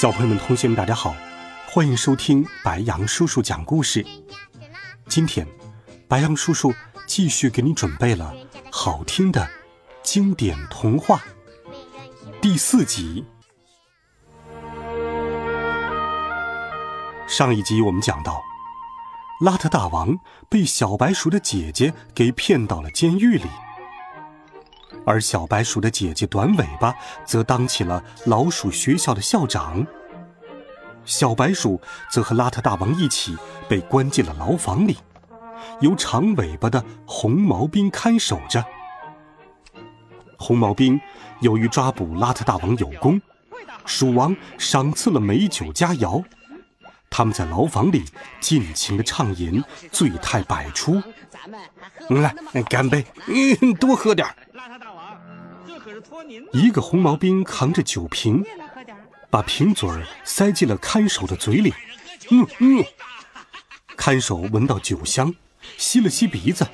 小朋友们、同学们，大家好，欢迎收听白杨叔叔讲故事。今天，白杨叔叔继续给你准备了好听的经典童话第四集。上一集我们讲到，邋遢大王被小白鼠的姐姐给骗到了监狱里。而小白鼠的姐姐短尾巴则当起了老鼠学校的校长。小白鼠则和邋遢大王一起被关进了牢房里，由长尾巴的红毛兵看守着。红毛兵由于抓捕邋遢大王有功，鼠王赏赐了美酒佳肴，他们在牢房里尽情的畅饮，醉态百出。来，干杯！嗯，多喝点一个红毛兵扛着酒瓶，把瓶嘴儿塞进了看守的嘴里。嗯嗯，看守闻到酒香，吸了吸鼻子，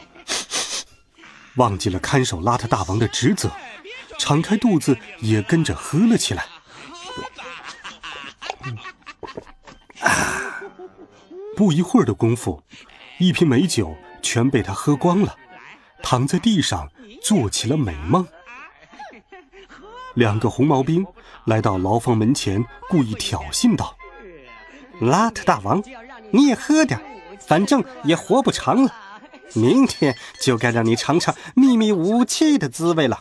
忘记了看守邋遢大王的职责，敞开肚子也跟着喝了起来。不一会儿的功夫，一瓶美酒全被他喝光了，躺在地上做起了美梦。两个红毛兵来到牢房门前，故意挑衅道：“邋遢大王，你也喝点，反正也活不长了。明天就该让你尝尝秘密武器的滋味了。”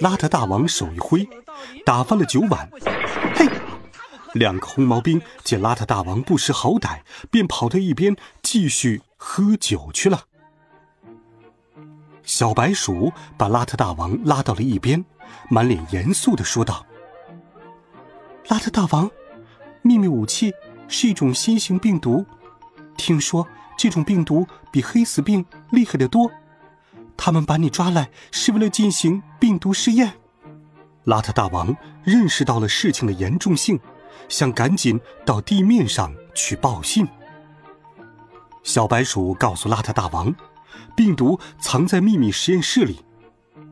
邋遢大王手一挥，打翻了酒碗。嘿，两个红毛兵见邋遢大王不识好歹，便跑到一边继续喝酒去了。小白鼠把邋遢大王拉到了一边，满脸严肃的说道：“邋遢大王，秘密武器是一种新型病毒，听说这种病毒比黑死病厉害得多。他们把你抓来是为了进行病毒试验。”邋遢大王认识到了事情的严重性，想赶紧到地面上去报信。小白鼠告诉邋遢大王。病毒藏在秘密实验室里，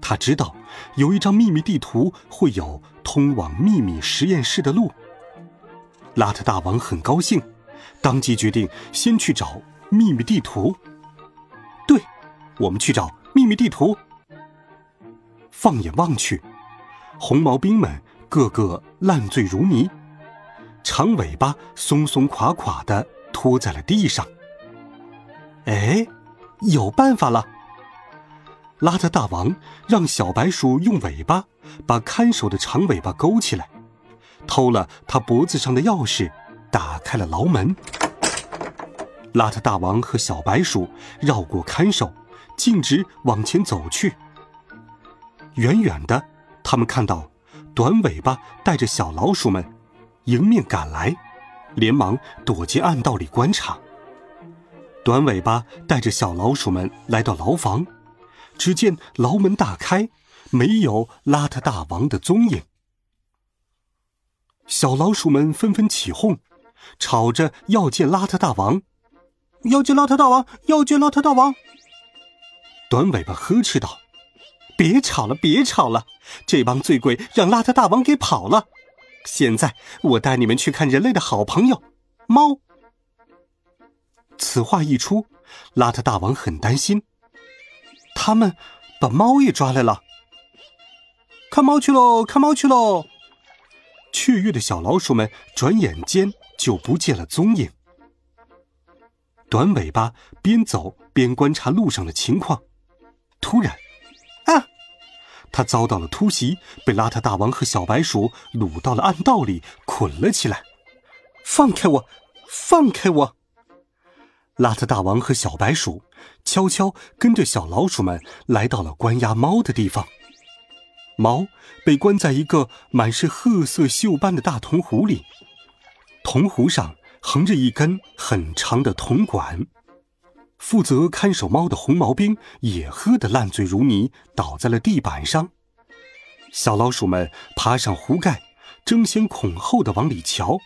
他知道有一张秘密地图会有通往秘密实验室的路。邋遢大王很高兴，当即决定先去找秘密地图。对，我们去找秘密地图。放眼望去，红毛兵们个个烂醉如泥，长尾巴松松垮垮的拖在了地上。哎。有办法了！邋遢大王让小白鼠用尾巴把看守的长尾巴勾起来，偷了他脖子上的钥匙，打开了牢门。邋遢大王和小白鼠绕过看守，径直往前走去。远远的，他们看到短尾巴带着小老鼠们迎面赶来，连忙躲进暗道里观察。短尾巴带着小老鼠们来到牢房，只见牢门大开，没有邋遢大王的踪影。小老鼠们纷纷起哄，吵着要见邋遢大王，要见邋遢大王，要见邋遢大王。短尾巴呵斥道：“别吵了，别吵了！这帮醉鬼让邋遢大王给跑了。现在我带你们去看人类的好朋友——猫。”此话一出，邋遢大王很担心。他们把猫也抓来了，看猫去喽，看猫去喽！雀跃的小老鼠们转眼间就不见了踪影。短尾巴边走边观察路上的情况，突然，啊！他遭到了突袭，被邋遢大王和小白鼠掳到了暗道里，捆了起来。放开我！放开我！邋遢大王和小白鼠悄悄跟着小老鼠们来到了关押猫的地方。猫被关在一个满是褐色锈斑的大铜壶里，铜壶上横着一根很长的铜管。负责看守猫的红毛兵也喝得烂醉如泥，倒在了地板上。小老鼠们爬上壶盖，争先恐后的往里瞧，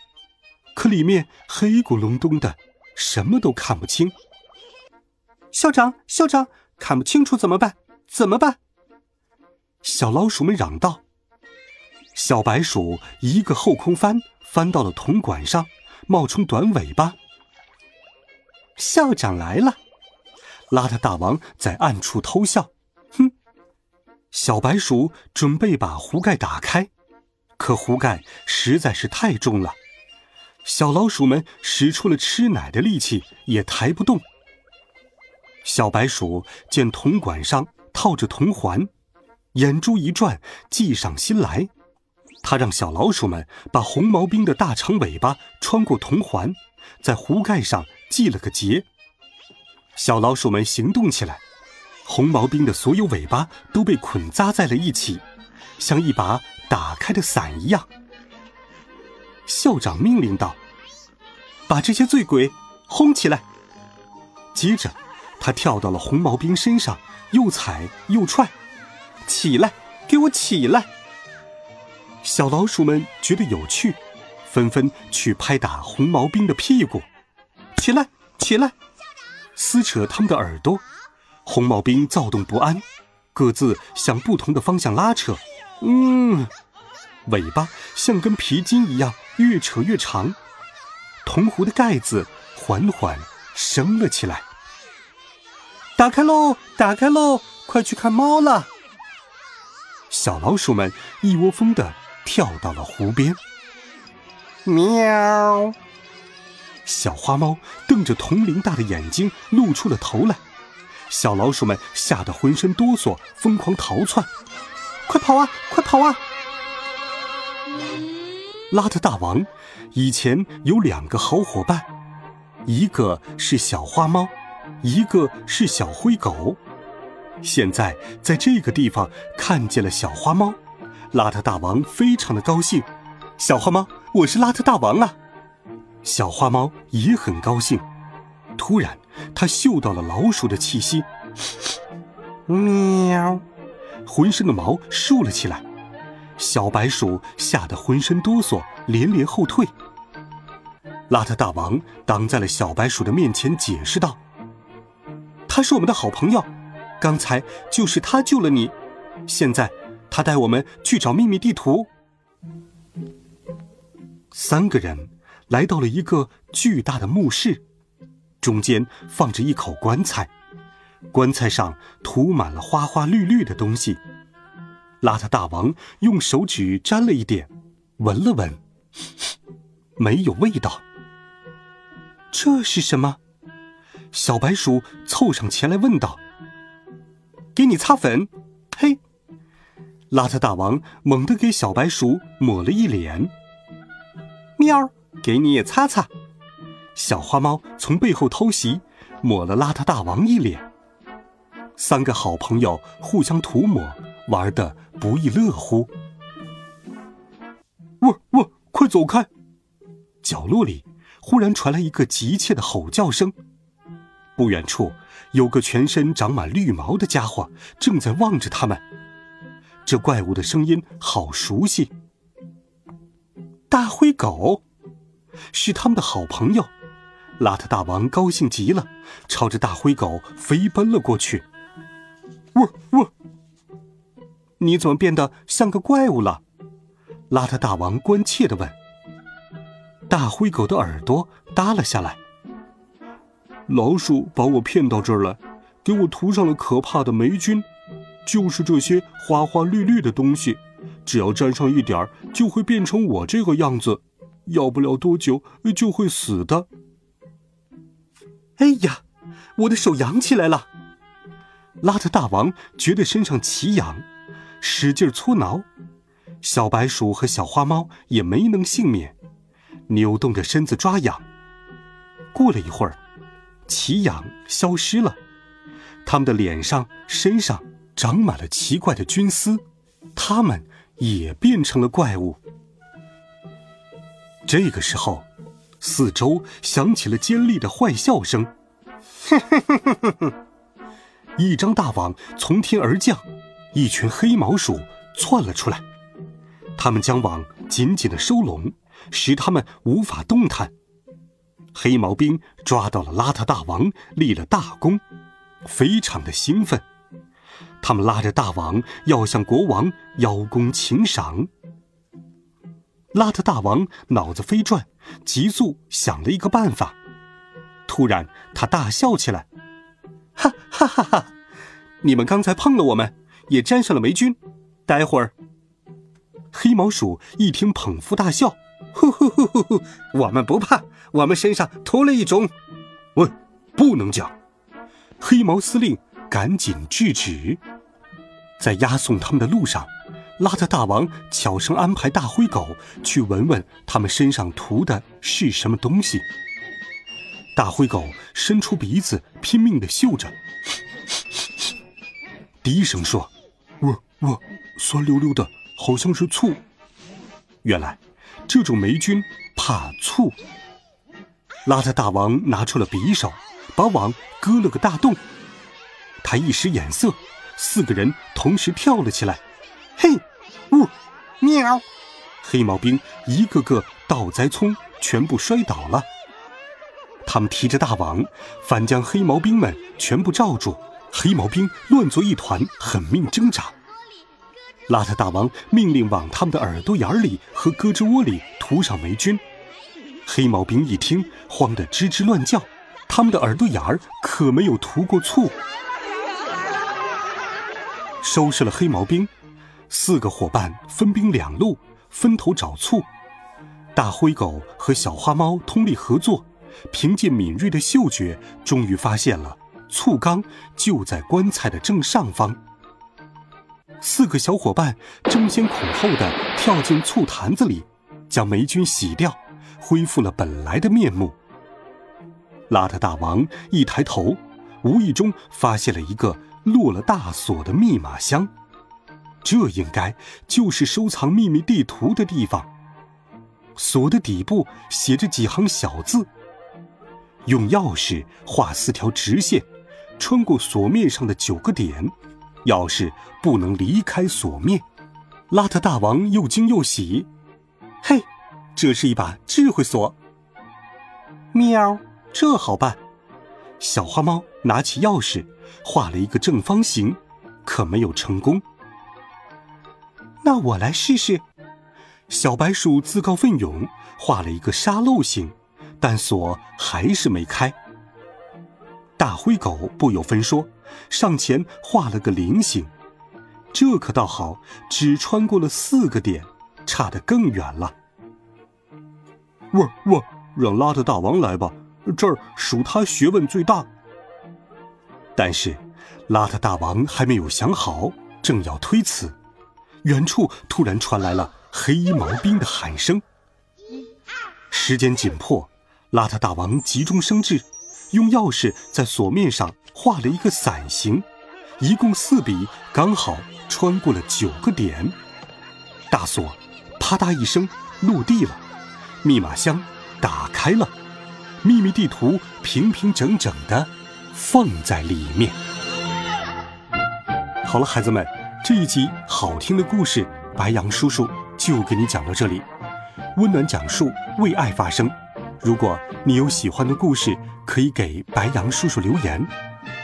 可里面黑咕隆咚的，什么都看不清。校长，校长，看不清楚怎么办？怎么办？小老鼠们嚷道。小白鼠一个后空翻，翻到了铜管上，冒充短尾巴。校长来了，邋遢大王在暗处偷笑。哼！小白鼠准备把壶盖打开，可壶盖实在是太重了，小老鼠们使出了吃奶的力气也抬不动。小白鼠见铜管上套着铜环，眼珠一转，计上心来。他让小老鼠们把红毛兵的大长尾巴穿过铜环，在壶盖上系了个结。小老鼠们行动起来，红毛兵的所有尾巴都被捆扎在了一起，像一把打开的伞一样。校长命令道：“把这些醉鬼轰起来！”接着。他跳到了红毛兵身上，又踩又踹，起来，给我起来！小老鼠们觉得有趣，纷纷去拍打红毛兵的屁股，起来，起来，撕扯他们的耳朵。红毛兵躁动不安，各自向不同的方向拉扯，嗯，尾巴像根皮筋一样越扯越长，铜壶的盖子缓缓升了起来。打开喽！打开喽！快去看猫了！小老鼠们一窝蜂的跳到了湖边。喵！小花猫瞪着铜铃大的眼睛露出了头来。小老鼠们吓得浑身哆嗦，疯狂逃窜。快跑啊！快跑啊！邋遢大王以前有两个好伙伴，一个是小花猫。一个是小灰狗，现在在这个地方看见了小花猫，邋遢大王非常的高兴。小花猫，我是邋遢大王啊！小花猫也很高兴。突然，它嗅到了老鼠的气息，喵，浑身的毛竖了起来。小白鼠吓得浑身哆嗦，连连后退。邋遢大王挡在了小白鼠的面前，解释道。他是我们的好朋友，刚才就是他救了你。现在，他带我们去找秘密地图。三个人来到了一个巨大的墓室，中间放着一口棺材，棺材上涂满了花花绿绿的东西。邋遢大王用手指沾了一点，闻了闻，没有味道。这是什么？小白鼠凑上前来问道：“给你擦粉。”嘿，邋遢大王猛地给小白鼠抹了一脸。喵，给你也擦擦。小花猫从背后偷袭，抹了邋遢大王一脸。三个好朋友互相涂抹，玩的不亦乐乎。喂喂，快走开！角落里忽然传来一个急切的吼叫声。不远处，有个全身长满绿毛的家伙正在望着他们。这怪物的声音好熟悉。大灰狗，是他们的好朋友。邋遢大王高兴极了，朝着大灰狗飞奔了过去。喔喔！你怎么变得像个怪物了？邋遢大王关切的问。大灰狗的耳朵耷了下来。老鼠把我骗到这儿来，给我涂上了可怕的霉菌，就是这些花花绿绿的东西，只要沾上一点儿，就会变成我这个样子，要不了多久就会死的。哎呀，我的手痒起来了！邋遢大王觉得身上奇痒，使劲搓挠，小白鼠和小花猫也没能幸免，扭动着身子抓痒。过了一会儿。奇痒消失了，他们的脸上、身上长满了奇怪的菌丝。他们也变成了怪物。这个时候，四周响起了尖利的坏笑声，一张大网从天而降，一群黑毛鼠窜了出来，他们将网紧紧的收拢，使他们无法动弹。黑毛兵抓到了邋遢大王，立了大功，非常的兴奋。他们拉着大王要向国王邀功请赏。邋遢大王脑子飞转，急速想了一个办法。突然，他大笑起来：“ 哈哈哈哈！你们刚才碰了我们，也沾上了霉菌。待会儿……”黑毛鼠一听，捧腹大笑。呼呼呼呼呼！我们不怕，我们身上涂了一种……喂，不能讲！黑毛司令赶紧制止。在押送他们的路上，邋遢大王悄声安排大灰狗去闻闻他们身上涂的是什么东西。大灰狗伸出鼻子，拼命的嗅着，低声说：“我我，酸溜溜的，好像是醋。”原来。这种霉菌怕醋。邋遢大王拿出了匕首，把网割了个大洞。他一使眼色，四个人同时跳了起来。嘿，呜，喵！黑毛兵一个个倒栽葱，全部摔倒了。他们提着大网，反将黑毛兵们全部罩住。黑毛兵乱作一团，狠命挣扎。邋遢大王命令往他们的耳朵眼里和胳肢窝里涂上霉菌。黑毛兵一听，慌得吱吱乱叫。他们的耳朵眼儿可没有涂过醋。收拾了黑毛兵，四个伙伴分兵两路，分头找醋。大灰狗和小花猫通力合作，凭借敏锐的嗅觉，终于发现了醋缸就在棺材的正上方。四个小伙伴争先恐后的跳进醋坛子里，将霉菌洗掉，恢复了本来的面目。邋遢大王一抬头，无意中发现了一个落了大锁的密码箱，这应该就是收藏秘密地图的地方。锁的底部写着几行小字，用钥匙画四条直线，穿过锁面上的九个点。钥匙不能离开锁面，邋遢大王又惊又喜。嘿，这是一把智慧锁。喵，这好办。小花猫拿起钥匙，画了一个正方形，可没有成功。那我来试试。小白鼠自告奋勇，画了一个沙漏形，但锁还是没开。大灰狗不由分说。上前画了个菱形，这可倒好，只穿过了四个点，差得更远了。喂喂，让邋遢大王来吧，这儿属他学问最大。但是，邋遢大王还没有想好，正要推辞，远处突然传来了黑衣毛兵的喊声。时间紧迫，邋遢大王急中生智。用钥匙在锁面上画了一个伞形，一共四笔，刚好穿过了九个点。大锁啪嗒一声落地了，密码箱打开了，秘密地图平平整整的放在里面。好了，孩子们，这一集好听的故事，白羊叔叔就给你讲到这里。温暖讲述，为爱发声。如果你有喜欢的故事，可以给白羊叔叔留言。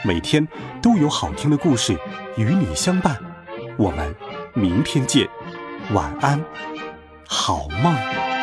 每天都有好听的故事与你相伴。我们明天见，晚安，好梦。